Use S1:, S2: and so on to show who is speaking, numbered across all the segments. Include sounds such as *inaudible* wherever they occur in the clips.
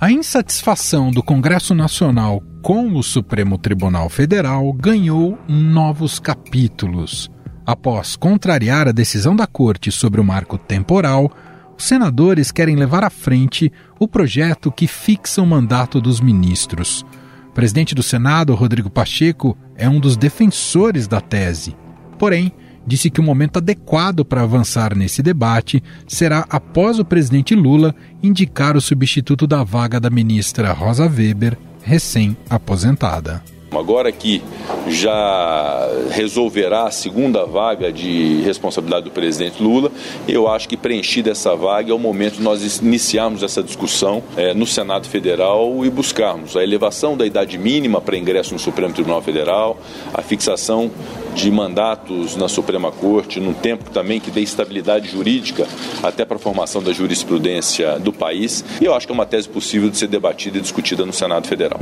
S1: A insatisfação do Congresso Nacional com o Supremo Tribunal Federal ganhou novos capítulos. Após contrariar a decisão da Corte sobre o marco temporal, os senadores querem levar à frente o projeto que fixa o mandato dos ministros. O presidente do Senado, Rodrigo Pacheco, é um dos defensores da tese. Porém, disse que o momento adequado para avançar nesse debate será após o presidente Lula indicar o substituto da vaga da ministra Rosa Weber, recém-aposentada.
S2: Agora que já resolverá a segunda vaga de responsabilidade do presidente Lula, eu acho que preenchida essa vaga é o momento de nós iniciarmos essa discussão é, no Senado Federal e buscarmos a elevação da idade mínima para ingresso no Supremo Tribunal Federal, a fixação de mandatos na Suprema Corte, num tempo também que dê estabilidade jurídica até para a formação da jurisprudência do país. E eu acho que é uma tese possível de ser debatida e discutida no Senado Federal.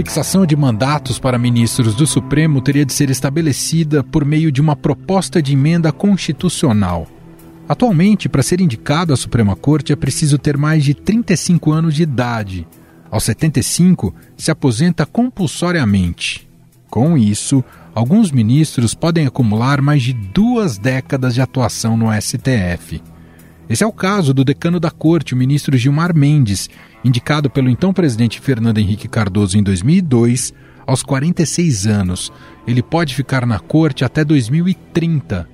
S1: Fixação de mandatos para ministros do Supremo teria de ser estabelecida por meio de uma proposta de emenda constitucional. Atualmente, para ser indicado à Suprema Corte é preciso ter mais de 35 anos de idade. Aos 75, se aposenta compulsoriamente. Com isso, alguns ministros podem acumular mais de duas décadas de atuação no STF. Esse é o caso do decano da corte, o ministro Gilmar Mendes, indicado pelo então presidente Fernando Henrique Cardoso em 2002, aos 46 anos. Ele pode ficar na corte até 2030.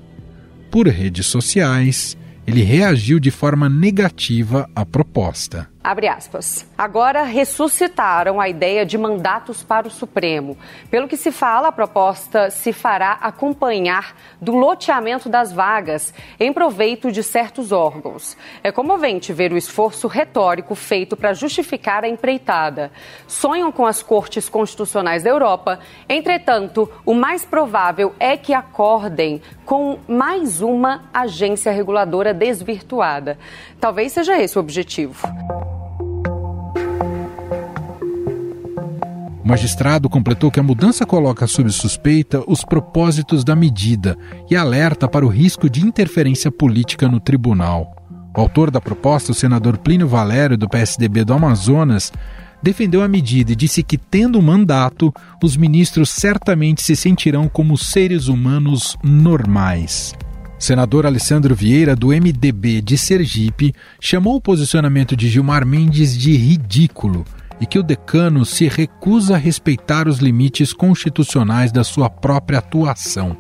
S1: Por redes sociais, ele reagiu de forma negativa à proposta.
S3: Abre aspas. Agora ressuscitaram a ideia de mandatos para o Supremo. Pelo que se fala, a proposta se fará acompanhar do loteamento das vagas em proveito de certos órgãos. É comovente ver o esforço retórico feito para justificar a empreitada. Sonham com as cortes constitucionais da Europa, entretanto, o mais provável é que acordem com mais uma agência reguladora desvirtuada. Talvez seja esse o objetivo.
S1: O magistrado completou que a mudança coloca sob suspeita os propósitos da medida e alerta para o risco de interferência política no tribunal. O autor da proposta, o senador Plínio Valério, do PSDB do Amazonas, defendeu a medida e disse que, tendo mandato, os ministros certamente se sentirão como seres humanos normais. Senador Alessandro Vieira, do MDB de Sergipe, chamou o posicionamento de Gilmar Mendes de ridículo e que o decano se recusa a respeitar os limites constitucionais da sua própria atuação.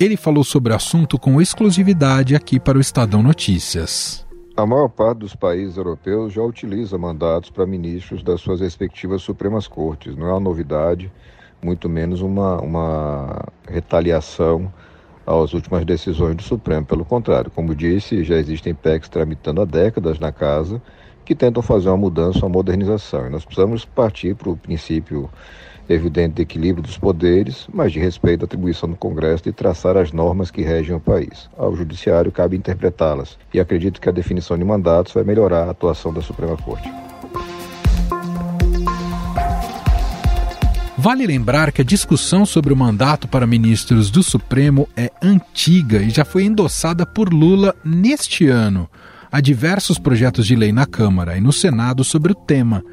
S1: Ele falou sobre o assunto com exclusividade aqui para o Estadão Notícias.
S4: A maior parte dos países europeus já utiliza mandatos para ministros das suas respectivas Supremas Cortes. Não é uma novidade, muito menos uma, uma retaliação às últimas decisões do Supremo. Pelo contrário, como disse, já existem PECs tramitando há décadas na casa que tentam fazer uma mudança, uma modernização. E nós precisamos partir para o princípio evidente de equilíbrio dos poderes, mas de respeito à atribuição do Congresso de traçar as normas que regem o país. Ao Judiciário cabe interpretá-las. E acredito que a definição de mandatos vai melhorar a atuação da Suprema Corte.
S1: Vale lembrar que a discussão sobre o mandato para ministros do Supremo é antiga e já foi endossada por Lula neste ano. Há diversos projetos de lei na Câmara e no Senado sobre o tema.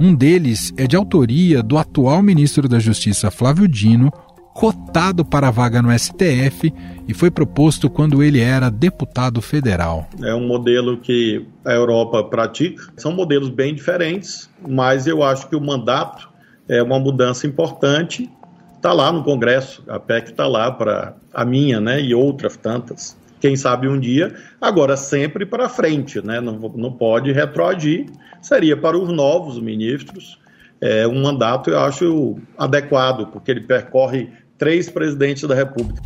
S1: Um deles é de autoria do atual ministro da Justiça Flávio Dino, cotado para a vaga no STF e foi proposto quando ele era deputado federal.
S5: É um modelo que a Europa pratica. São modelos bem diferentes, mas eu acho que o mandato é uma mudança importante. Está lá no Congresso, a PEC está lá para a minha né, e outras tantas quem sabe um dia, agora sempre para frente, né? não, não pode retroagir, seria para os novos ministros é, um mandato, eu acho, adequado, porque ele percorre três presidentes da República.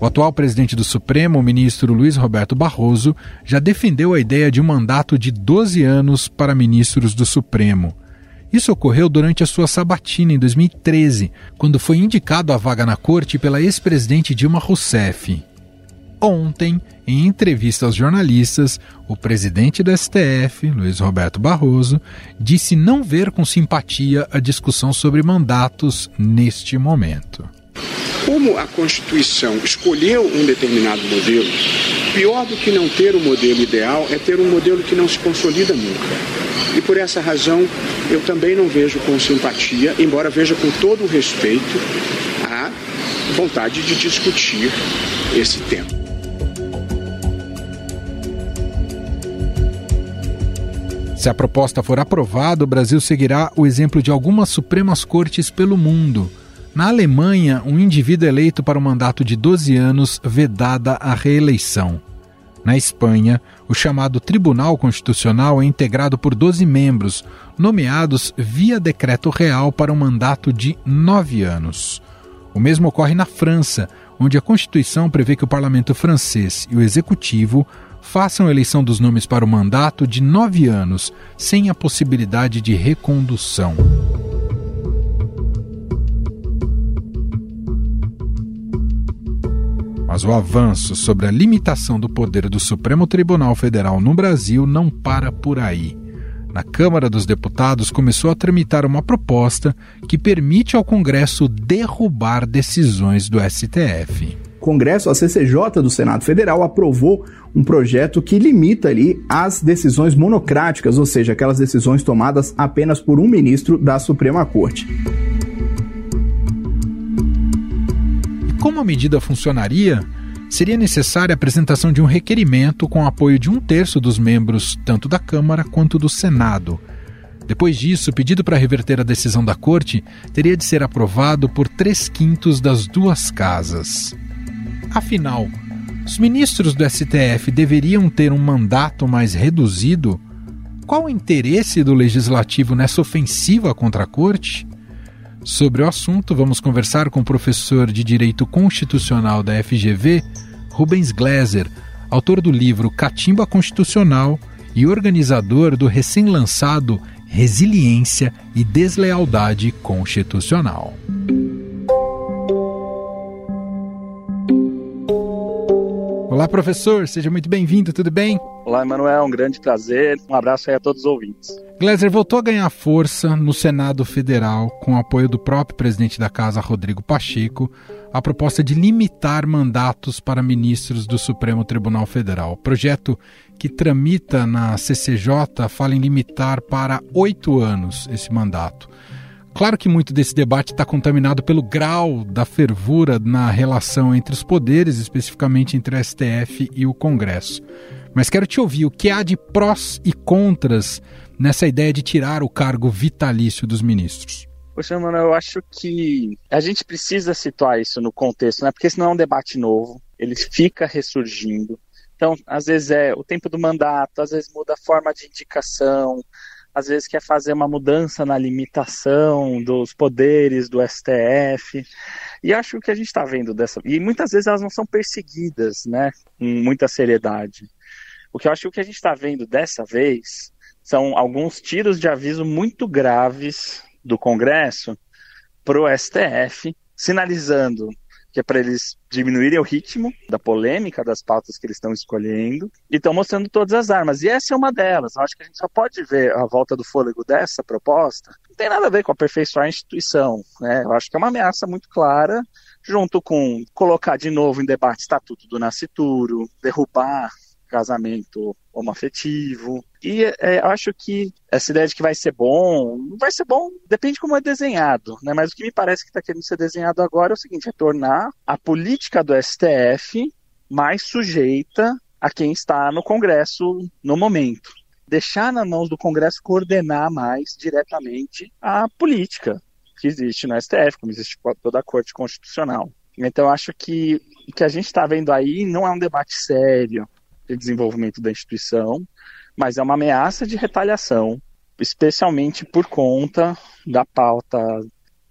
S1: O atual presidente do Supremo, o ministro Luiz Roberto Barroso, já defendeu a ideia de um mandato de 12 anos para ministros do Supremo. Isso ocorreu durante a sua sabatina em 2013, quando foi indicado à vaga na corte pela ex-presidente Dilma Rousseff. Ontem, em entrevista aos jornalistas, o presidente do STF, Luiz Roberto Barroso, disse não ver com simpatia a discussão sobre mandatos neste momento.
S6: Como a Constituição escolheu um determinado modelo, pior do que não ter o modelo ideal é ter um modelo que não se consolida nunca. E por essa razão, eu também não vejo com simpatia, embora veja com todo o respeito, a vontade de discutir esse tema.
S1: Se a proposta for aprovada, o Brasil seguirá o exemplo de algumas Supremas Cortes pelo mundo. Na Alemanha, um indivíduo eleito para um mandato de 12 anos vedada a reeleição. Na Espanha, o chamado Tribunal Constitucional é integrado por 12 membros, nomeados via decreto real para um mandato de nove anos. O mesmo ocorre na França, onde a Constituição prevê que o parlamento francês e o executivo façam eleição dos nomes para o mandato de nove anos, sem a possibilidade de recondução. Mas o avanço sobre a limitação do poder do Supremo Tribunal Federal no Brasil não para por aí. Na Câmara dos Deputados começou a tramitar uma proposta que permite ao Congresso derrubar decisões do STF.
S7: Congresso, a CCJ do Senado Federal aprovou um projeto que limita ali as decisões monocráticas, ou seja, aquelas decisões tomadas apenas por um ministro da Suprema Corte.
S1: Como a medida funcionaria? Seria necessária a apresentação de um requerimento com apoio de um terço dos membros tanto da Câmara quanto do Senado. Depois disso, o pedido para reverter a decisão da Corte teria de ser aprovado por três quintos das duas casas. Afinal, os ministros do STF deveriam ter um mandato mais reduzido? Qual o interesse do legislativo nessa ofensiva contra a Corte? Sobre o assunto, vamos conversar com o professor de Direito Constitucional da FGV, Rubens Gleiser, autor do livro Catimba Constitucional e organizador do recém-lançado Resiliência e Deslealdade Constitucional. Olá, professor, seja muito bem-vindo, tudo bem?
S8: Olá, Emanuel, um grande prazer. Um abraço aí a todos os ouvintes.
S1: Gleiser voltou a ganhar força no Senado Federal, com o apoio do próprio presidente da Casa, Rodrigo Pacheco, a proposta de limitar mandatos para ministros do Supremo Tribunal Federal. O projeto que tramita na CCJ fala em limitar para oito anos esse mandato. Claro que muito desse debate está contaminado pelo grau da fervura na relação entre os poderes, especificamente entre o STF e o Congresso. Mas quero te ouvir o que há de prós e contras nessa ideia de tirar o cargo vitalício dos ministros.
S8: Poxa, mano, eu acho que a gente precisa situar isso no contexto, né? Porque senão é um debate novo, ele fica ressurgindo. Então, às vezes é o tempo do mandato, às vezes muda a forma de indicação, às vezes quer fazer uma mudança na limitação dos poderes do STF. E acho que a gente está vendo dessa. E muitas vezes elas não são perseguidas, né? Com muita seriedade. O que eu acho que a gente está vendo dessa vez são alguns tiros de aviso muito graves do Congresso para o STF, sinalizando que é para eles diminuírem o ritmo da polêmica das pautas que eles estão escolhendo e estão mostrando todas as armas. E essa é uma delas. Eu acho que a gente só pode ver a volta do fôlego dessa proposta. Não tem nada a ver com aperfeiçoar a instituição. Né? Eu acho que é uma ameaça muito clara, junto com colocar de novo em debate o Estatuto do Nascituro, derrubar casamento homoafetivo. E é, acho que essa ideia de que vai ser bom, não vai ser bom, depende de como é desenhado, né? Mas o que me parece que está querendo ser desenhado agora é o seguinte: é tornar a política do STF mais sujeita a quem está no Congresso no momento. Deixar na mãos do Congresso coordenar mais diretamente a política que existe no STF, como existe toda a Corte Constitucional. Então, acho que o que a gente está vendo aí não é um debate sério, de desenvolvimento da instituição, mas é uma ameaça de retaliação, especialmente por conta da pauta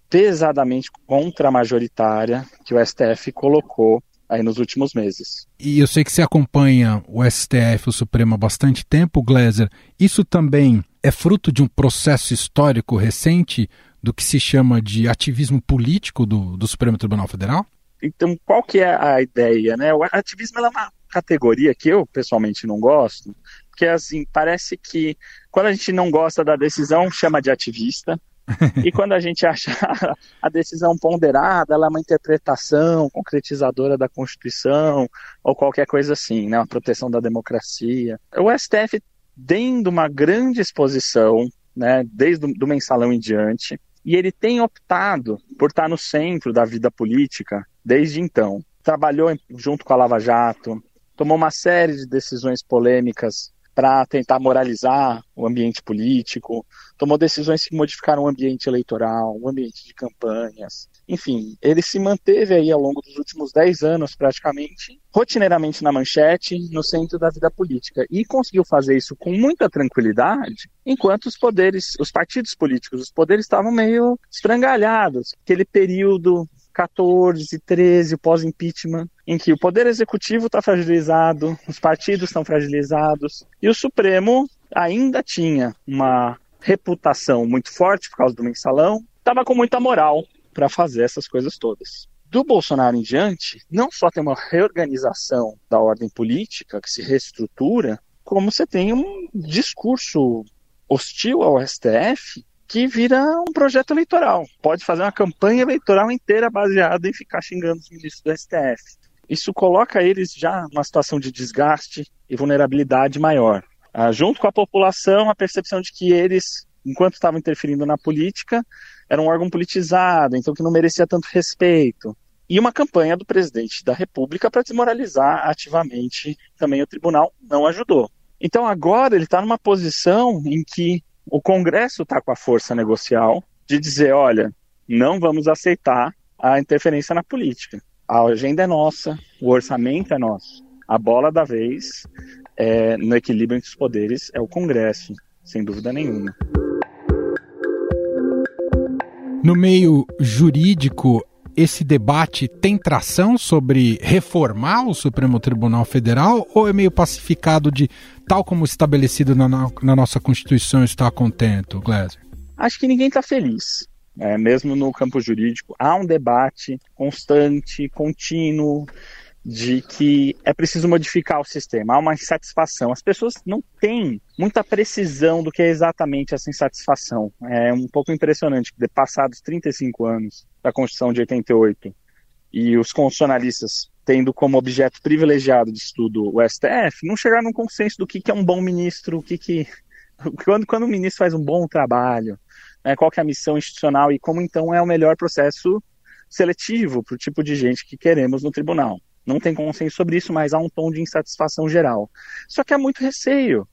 S8: pesadamente contra-majoritária que o STF colocou aí nos últimos meses.
S1: E eu sei que você acompanha o STF, o Supremo, há bastante tempo, Gleiser. Isso também é fruto de um processo histórico recente do que se chama de ativismo político do, do Supremo Tribunal Federal?
S8: Então, qual que é a ideia, né? O ativismo é uma categoria que eu pessoalmente não gosto, porque assim, parece que quando a gente não gosta da decisão, chama de ativista, *laughs* e quando a gente acha *laughs* a decisão ponderada, ela é uma interpretação concretizadora da Constituição ou qualquer coisa assim, né? Uma proteção da democracia. O STF, dando uma grande exposição, né? Desde o mensalão em diante, e ele tem optado por estar no centro da vida política desde então. Trabalhou junto com a Lava Jato, tomou uma série de decisões polêmicas para tentar moralizar o ambiente político, tomou decisões que modificaram o ambiente eleitoral, o ambiente de campanhas. Enfim, ele se manteve aí ao longo dos últimos dez anos, praticamente, rotineiramente na manchete, no centro da vida política. E conseguiu fazer isso com muita tranquilidade, enquanto os poderes, os partidos políticos, os poderes estavam meio estrangalhados. Aquele período 14, 13, pós-impeachment, em que o poder executivo está fragilizado, os partidos estão fragilizados, e o Supremo ainda tinha uma reputação muito forte por causa do mensalão, estava com muita moral para fazer essas coisas todas. Do Bolsonaro em diante, não só tem uma reorganização da ordem política que se reestrutura, como você tem um discurso hostil ao STF que vira um projeto eleitoral. Pode fazer uma campanha eleitoral inteira baseada em ficar xingando os ministros do STF. Isso coloca eles já numa situação de desgaste e vulnerabilidade maior. Ah, junto com a população, a percepção de que eles, enquanto estavam interferindo na política, eram um órgão politizado, então que não merecia tanto respeito. E uma campanha do presidente da República para desmoralizar ativamente também o tribunal não ajudou. Então agora ele está numa posição em que o Congresso está com a força negocial de dizer: olha, não vamos aceitar a interferência na política. A agenda é nossa, o orçamento é nosso. A bola da vez é, no equilíbrio entre os poderes é o Congresso, sem dúvida nenhuma.
S1: No meio jurídico, esse debate tem tração sobre reformar o Supremo Tribunal Federal ou é meio pacificado de tal como estabelecido na, na nossa Constituição está contento, Gleiser?
S8: Acho que ninguém está feliz. É, mesmo no campo jurídico, há um debate constante, contínuo, de que é preciso modificar o sistema, há uma insatisfação. As pessoas não têm muita precisão do que é exatamente essa insatisfação. É um pouco impressionante que, passados 35 anos da Constituição de 88 e os constitucionalistas tendo como objeto privilegiado de estudo o STF, não chegaram num consenso do que, que é um bom ministro, o que, que *laughs* quando, quando o ministro faz um bom trabalho, né, qual que é a missão institucional e como então é o melhor processo seletivo para o tipo de gente que queremos no tribunal. Não tem consenso sobre isso, mas há um tom de insatisfação geral. Só que há muito receio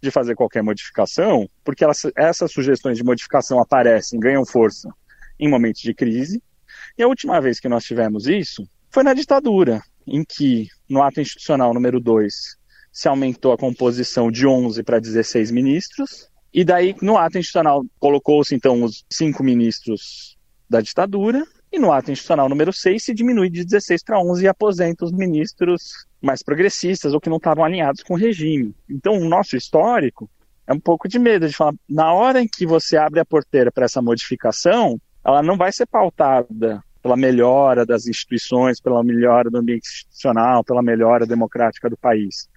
S8: de fazer qualquer modificação, porque elas, essas sugestões de modificação aparecem, ganham força em momentos de crise. E a última vez que nós tivemos isso foi na ditadura, em que, no ato institucional número 2, se aumentou a composição de 11 para 16 ministros, e daí, no ato institucional, colocou-se então os cinco ministros da ditadura, e no ato institucional número 6 se diminui de 16 para 11 e aposenta os ministros mais progressistas ou que não estavam alinhados com o regime. Então, o nosso histórico é um pouco de medo de falar, na hora em que você abre a porteira para essa modificação, ela não vai ser pautada pela melhora das instituições, pela melhora do ambiente institucional, pela melhora democrática do país.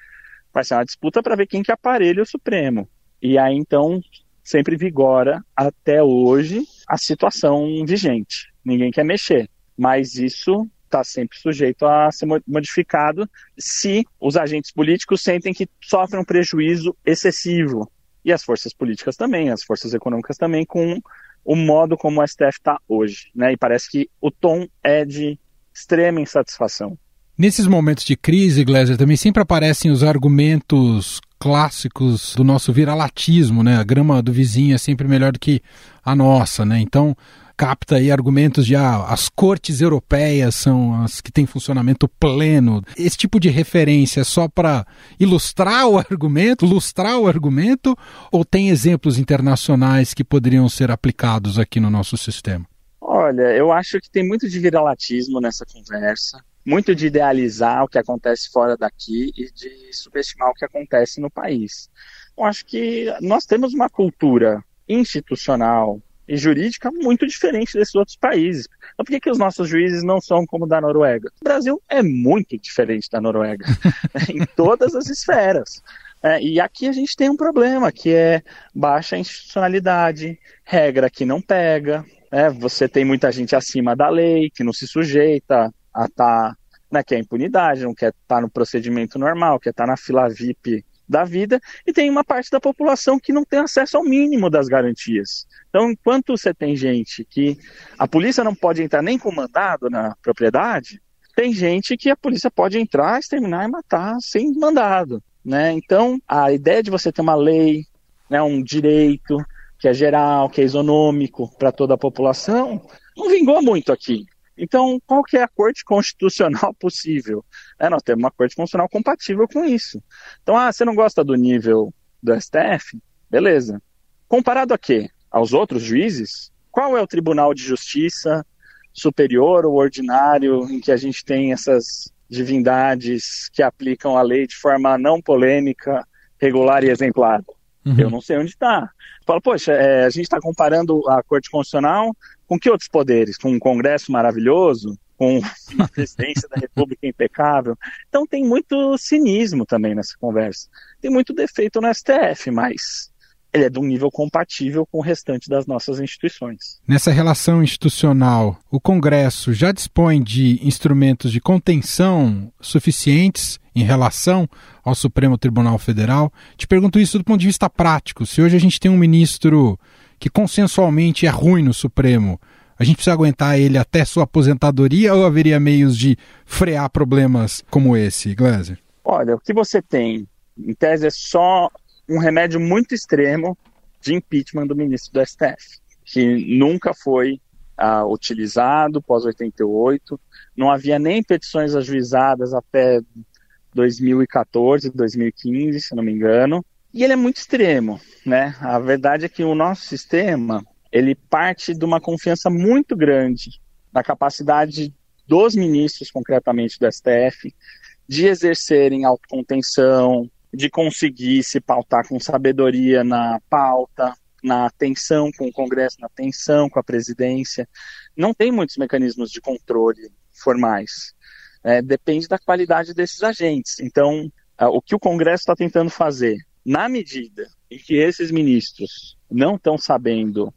S8: Vai ser uma disputa para ver quem que aparelha o Supremo. E aí, então, sempre vigora até hoje a situação vigente ninguém quer mexer. Mas isso está sempre sujeito a ser modificado se os agentes políticos sentem que sofrem um prejuízo excessivo. E as forças políticas também, as forças econômicas também, com o modo como o STF está hoje. Né? E parece que o tom é de extrema insatisfação.
S1: Nesses momentos de crise, Gleiser, também sempre aparecem os argumentos clássicos do nosso viralatismo, né? A grama do vizinho é sempre melhor do que a nossa, né? Então, capta aí argumentos de ah, as cortes europeias são as que têm funcionamento pleno. Esse tipo de referência é só para ilustrar o argumento, ilustrar o argumento, ou tem exemplos internacionais que poderiam ser aplicados aqui no nosso sistema?
S8: Olha, eu acho que tem muito de viralatismo nessa conversa, muito de idealizar o que acontece fora daqui e de subestimar o que acontece no país. Eu acho que nós temos uma cultura institucional, e jurídica muito diferente desses outros países. Então, por que, que os nossos juízes não são como da Noruega? O Brasil é muito diferente da Noruega, *laughs* em todas as esferas. É, e aqui a gente tem um problema, que é baixa institucionalidade, regra que não pega, é, você tem muita gente acima da lei, que não se sujeita a estar, tá, né, que é impunidade, não quer estar tá no procedimento normal, quer estar tá na fila VIP da vida, e tem uma parte da população que não tem acesso ao mínimo das garantias. Então, enquanto você tem gente que a polícia não pode entrar nem com mandado na propriedade, tem gente que a polícia pode entrar, exterminar e matar sem mandado. Né? Então, a ideia de você ter uma lei, né, um direito que é geral, que é isonômico para toda a população, não vingou muito aqui. Então, qual que é a corte constitucional *laughs* possível? É, nós temos uma corte constitucional compatível com isso. Então, ah, você não gosta do nível do STF? Beleza. Comparado a quê? Aos outros juízes? Qual é o Tribunal de Justiça superior ou ordinário em que a gente tem essas divindades que aplicam a lei de forma não polêmica, regular e exemplar. Uhum. Eu não sei onde está. Fala, poxa, é, a gente está comparando a Corte Constitucional com que outros poderes? Com um Congresso maravilhoso? Com uma *laughs* presidência da República impecável? Então tem muito cinismo também nessa conversa. Tem muito defeito no STF, mas ele é de um nível compatível com o restante das nossas instituições.
S1: Nessa relação institucional, o Congresso já dispõe de instrumentos de contenção suficientes em relação ao Supremo Tribunal Federal? Te pergunto isso do ponto de vista prático. Se hoje a gente tem um ministro que consensualmente é ruim no Supremo, a gente precisa aguentar ele até sua aposentadoria ou haveria meios de frear problemas como esse, Gleiser?
S8: Olha, o que você tem, em tese, é só um remédio muito extremo de impeachment do ministro do STF, que nunca foi ah, utilizado pós 88, não havia nem petições ajuizadas até 2014, 2015, se não me engano, e ele é muito extremo, né? A verdade é que o nosso sistema ele parte de uma confiança muito grande na capacidade dos ministros, concretamente do STF, de exercerem autocontenção, de conseguir se pautar com sabedoria na pauta, na atenção com o Congresso, na atenção com a presidência. Não tem muitos mecanismos de controle formais. É, depende da qualidade desses agentes. Então, o que o Congresso está tentando fazer, na medida em que esses ministros não estão sabendo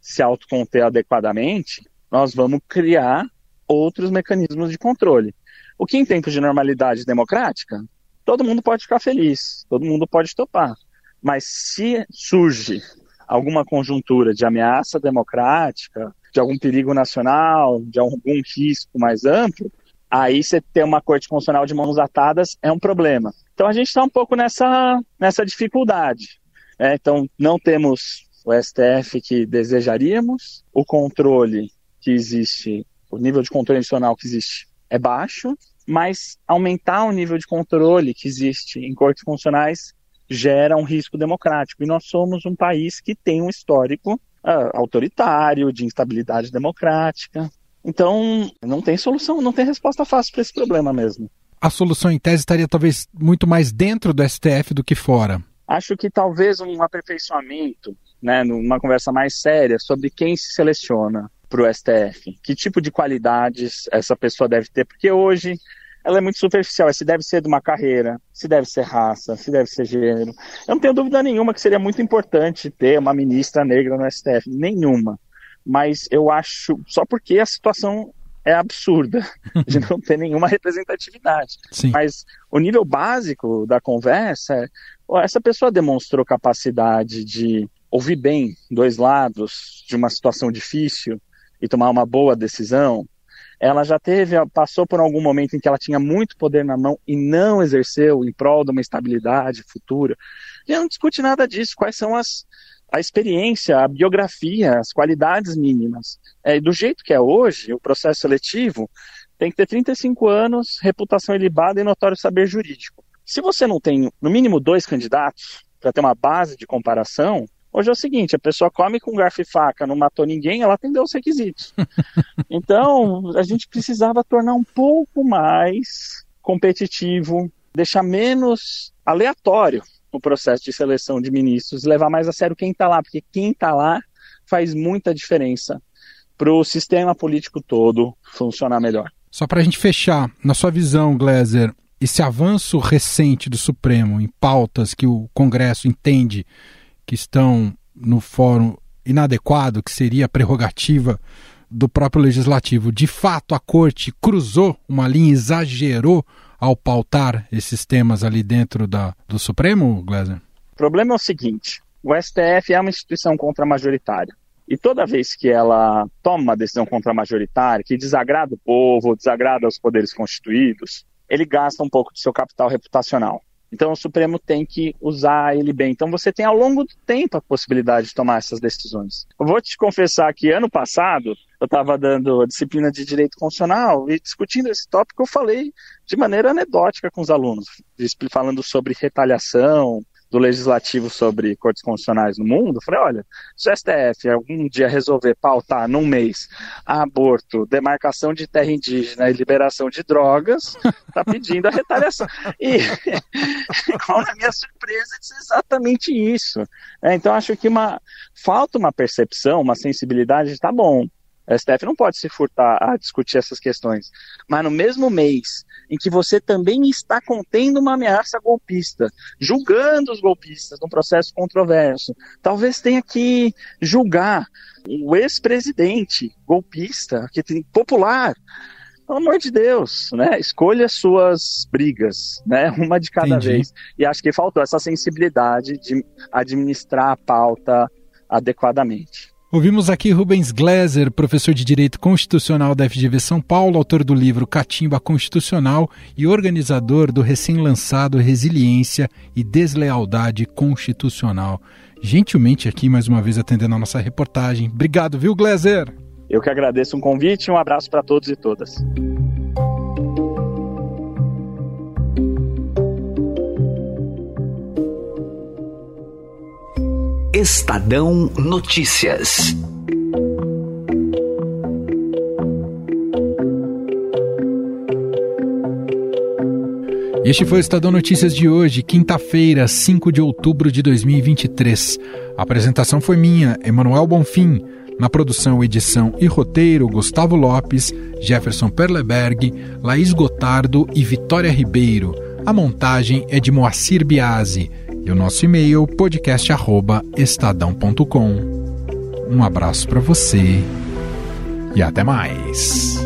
S8: se autoconter adequadamente, nós vamos criar outros mecanismos de controle. O que em tempos de normalidade democrática todo mundo pode ficar feliz, todo mundo pode topar. Mas se surge alguma conjuntura de ameaça democrática, de algum perigo nacional, de algum risco mais amplo, aí você ter uma corte constitucional de mãos atadas é um problema. Então a gente está um pouco nessa, nessa dificuldade. Né? Então não temos o STF que desejaríamos, o controle que existe, o nível de controle nacional que existe é baixo, mas aumentar o nível de controle que existe em cortes constitucionais gera um risco democrático. E nós somos um país que tem um histórico uh, autoritário, de instabilidade democrática. Então, não tem solução, não tem resposta fácil para esse problema mesmo.
S1: A solução, em tese, estaria talvez muito mais dentro do STF do que fora.
S8: Acho que talvez um aperfeiçoamento, né, numa conversa mais séria, sobre quem se seleciona para o STF. Que tipo de qualidades essa pessoa deve ter? Porque hoje ela é muito superficial. Se deve ser de uma carreira, se deve ser raça, se deve ser gênero. Eu não tenho dúvida nenhuma que seria muito importante ter uma ministra negra no STF. Nenhuma. Mas eu acho, só porque a situação é absurda *laughs* de não ter nenhuma representatividade. Sim. Mas o nível básico da conversa é: essa pessoa demonstrou capacidade de ouvir bem dois lados de uma situação difícil e tomar uma boa decisão, ela já teve, passou por algum momento em que ela tinha muito poder na mão e não exerceu em prol de uma estabilidade futura. E não discute nada disso. Quais são as a experiência, a biografia, as qualidades mínimas. É, do jeito que é hoje, o processo seletivo tem que ter 35 anos, reputação ilibada e notório saber jurídico. Se você não tem, no mínimo, dois candidatos para ter uma base de comparação, Hoje é o seguinte, a pessoa come com garfo e faca, não matou ninguém, ela atendeu os requisitos. *laughs* Então, a gente precisava tornar um pouco mais competitivo, deixar menos aleatório o processo de seleção de ministros, levar mais a sério quem está lá, porque quem está lá faz muita diferença para o sistema político todo funcionar melhor.
S1: Só para a gente fechar, na sua visão, Gleiser, esse avanço recente do Supremo em pautas que o Congresso entende que estão no fórum inadequado, que seria a prerrogativa do próprio legislativo. De fato, a corte cruzou uma linha, exagerou ao pautar esses temas ali dentro da, do Supremo, Gleiser?
S8: O problema é o seguinte: o STF é uma instituição contramajoritária. E toda vez que ela toma uma decisão contramajoritária, que desagrada o povo, desagrada os poderes constituídos, ele gasta um pouco do seu capital reputacional. Então o Supremo tem que usar ele bem. Então você tem ao longo do tempo a possibilidade de tomar essas decisões. Eu vou te confessar que ano passado eu estava dando disciplina de direito constitucional e discutindo esse tópico eu falei de maneira anedótica com os alunos, falando sobre retaliação, do legislativo sobre cortes constitucionais no mundo, falei, olha, se o STF algum dia resolver pautar num mês aborto, demarcação de terra indígena e liberação de drogas, tá pedindo a retaliação. E, *laughs* com a minha surpresa, disse exatamente isso. É, então, acho que uma, falta uma percepção, uma sensibilidade, tá bom, a STF não pode se furtar a discutir essas questões. Mas no mesmo mês em que você também está contendo uma ameaça golpista, julgando os golpistas num processo controverso, talvez tenha que julgar o ex-presidente golpista, que tem popular. Pelo amor de Deus, né? Escolha suas brigas, né? *laughs* Uma de cada Entendi. vez. E acho que faltou essa sensibilidade de administrar a pauta adequadamente.
S1: Ouvimos aqui Rubens Gleiser, professor de Direito Constitucional da FGV São Paulo, autor do livro Catimba Constitucional e organizador do recém-lançado Resiliência e Deslealdade Constitucional. Gentilmente aqui mais uma vez atendendo a nossa reportagem. Obrigado, viu, Gleiser?
S8: Eu que agradeço um convite e um abraço para todos e todas.
S9: Estadão Notícias.
S1: Este foi o Estadão Notícias de hoje, quinta-feira, 5 de outubro de 2023. A apresentação foi minha, Emanuel Bonfim. Na produção, edição e roteiro, Gustavo Lopes, Jefferson Perleberg, Laís Gotardo e Vitória Ribeiro. A montagem é de Moacir Biasi e o nosso e-mail podcast@estadão.com. Um abraço para você e até mais.